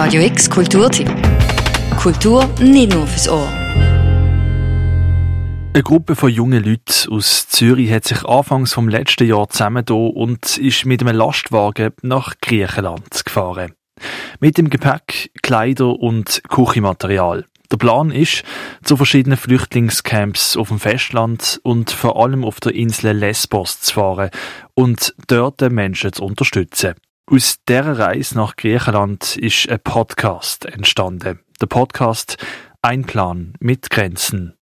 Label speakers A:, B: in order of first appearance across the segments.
A: Radio X Kulturtipp. Kultur nicht nur fürs Ohr.
B: Eine Gruppe von jungen Leuten aus Zürich hat sich anfangs vom letzten Jahr zusammengetan und ist mit einem Lastwagen nach Griechenland gefahren. Mit dem Gepäck, Kleider und Küchenmaterial. Der Plan ist, zu verschiedenen Flüchtlingscamps auf dem Festland und vor allem auf der Insel Lesbos zu fahren und dort Menschen zu unterstützen. Aus dieser Reise nach Griechenland ist ein Podcast entstanden. Der Podcast Ein Plan mit Grenzen.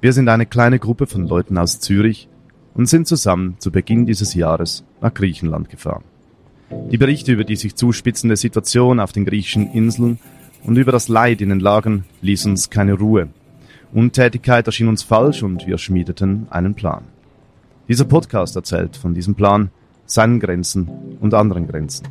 C: Wir sind eine kleine Gruppe von Leuten aus Zürich und sind zusammen zu Beginn dieses Jahres nach Griechenland gefahren. Die Berichte über die sich zuspitzende Situation auf den griechischen Inseln und über das Leid in den Lagern ließen uns keine Ruhe. Untätigkeit erschien uns falsch und wir schmiedeten einen Plan. Dieser Podcast erzählt von diesem Plan, seinen Grenzen und anderen Grenzen.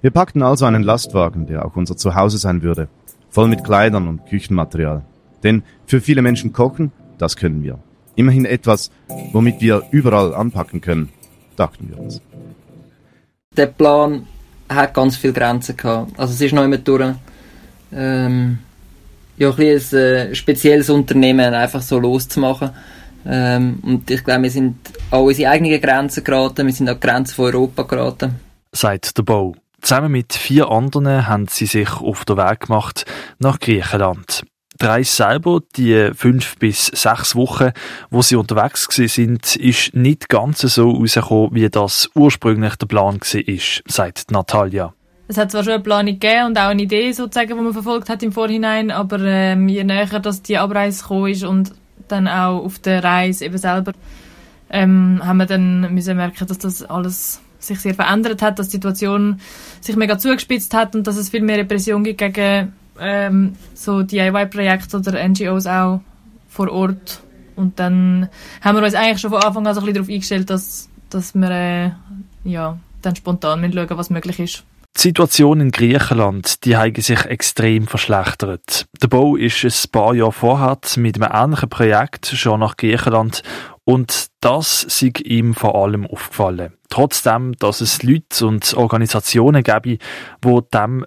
C: Wir packten also einen Lastwagen, der auch unser Zuhause sein würde, voll mit Kleidern und Küchenmaterial. Denn für viele Menschen kochen, das können wir. Immerhin etwas, womit wir überall anpacken können, dachten wir uns.
D: Der Plan hat ganz viele Grenzen gehabt. Also es ist noch immer durch, ähm, ja, ein, ein äh, spezielles Unternehmen einfach so loszumachen. Ähm, und ich glaube, wir sind an unsere eigenen Grenzen geraten, wir sind an die Grenzen von Europa geraten.
B: Seit der Bau. Zusammen mit vier anderen haben sie sich auf den Weg gemacht nach Griechenland. Die Reise selber, die fünf bis sechs Wochen, wo sie unterwegs sind, ist nicht ganz so rausgekommen, wie das ursprünglich der Plan war, sagt Natalia.
E: Es hat zwar schon eine Planung gegeben und auch eine Idee sozusagen, die man verfolgt hat im Vorhinein, aber ähm, je näher dass die Abreise gekommen ist und dann auch auf der Reise eben selber, ähm, haben wir dann müssen merken, dass das alles sich sehr verändert hat, dass die Situation sich mega zugespitzt hat und dass es viel mehr Repression gibt gegen ähm, so DIY-Projekte oder NGOs auch vor Ort. Und dann haben wir uns eigentlich schon von Anfang an so ein bisschen darauf eingestellt, dass, dass wir äh, ja, dann spontan schauen was möglich ist.
B: Die Situation in Griechenland, die hat sich extrem verschlechtert. Der Bau ist ein paar Jahre vorher mit einem ähnlichen Projekt schon nach Griechenland und das ist ihm vor allem aufgefallen. Trotzdem, dass es Leute und Organisationen gäbe, die dem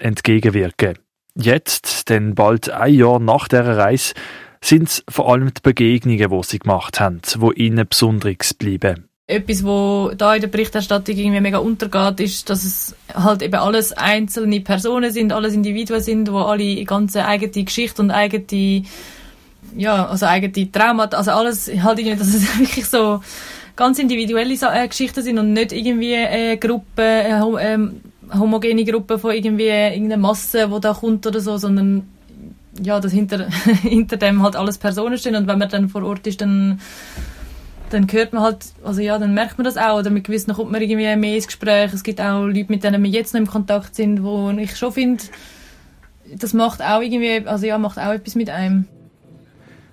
B: entgegenwirken wollen. Jetzt, denn bald ein Jahr nach dieser Reise, sind es vor allem die Begegnungen, die sie gemacht haben, die ihnen besonders bleiben.
E: Etwas, wo da in der Berichterstattung irgendwie mega untergeht, ist, dass es halt eben alles einzelne Personen sind, alles Individuen sind, wo alle ganze eigene Geschichte und eigene, ja, also eigene Traumata, also alles halt irgendwie, dass es wirklich so ganz individuelle äh, Geschichten sind und nicht irgendwie eine Gruppe, eine ähm, homogene Gruppe von irgendwie irgendeiner Masse, wo da kommt oder so, sondern ja, dass hinter, hinter dem halt alles Personen stehen und wenn man dann vor Ort ist, dann dann hört man halt, also ja, dann merkt man das auch, oder mit gewissen kommt man irgendwie mehr ins Gespräch. Es gibt auch Leute, mit denen wir jetzt noch im Kontakt sind, wo ich schon finde, das macht auch irgendwie, also ja, macht auch etwas mit einem.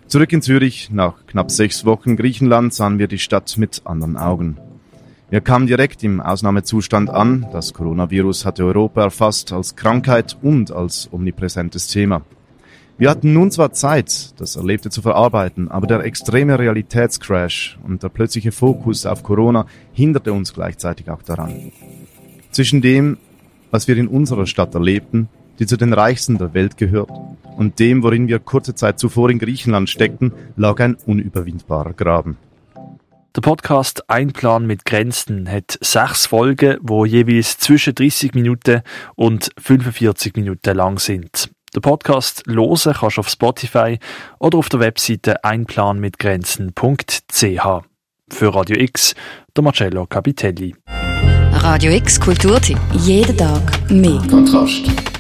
C: Zurück in Zürich, nach knapp sechs Wochen Griechenland, sahen wir die Stadt mit anderen Augen. Wir kamen direkt im Ausnahmezustand an. Das Coronavirus hatte Europa erfasst als Krankheit und als omnipräsentes Thema. Wir hatten nun zwar Zeit, das Erlebte zu verarbeiten, aber der extreme Realitätscrash und der plötzliche Fokus auf Corona hinderte uns gleichzeitig auch daran. Zwischen dem, was wir in unserer Stadt erlebten, die zu den reichsten der Welt gehört, und dem, worin wir kurze Zeit zuvor in Griechenland steckten, lag ein unüberwindbarer Graben.
B: Der Podcast Ein Plan mit Grenzen hat sechs Folgen, wo jeweils zwischen 30 Minuten und 45 Minuten lang sind. Der Podcast losen kannst du auf Spotify oder auf der Webseite einplanmitgrenzen.ch. Für Radio X, der Marcello Capitelli.
A: Radio X Kulturtipp. Jeden Tag mehr.
F: Kontrast.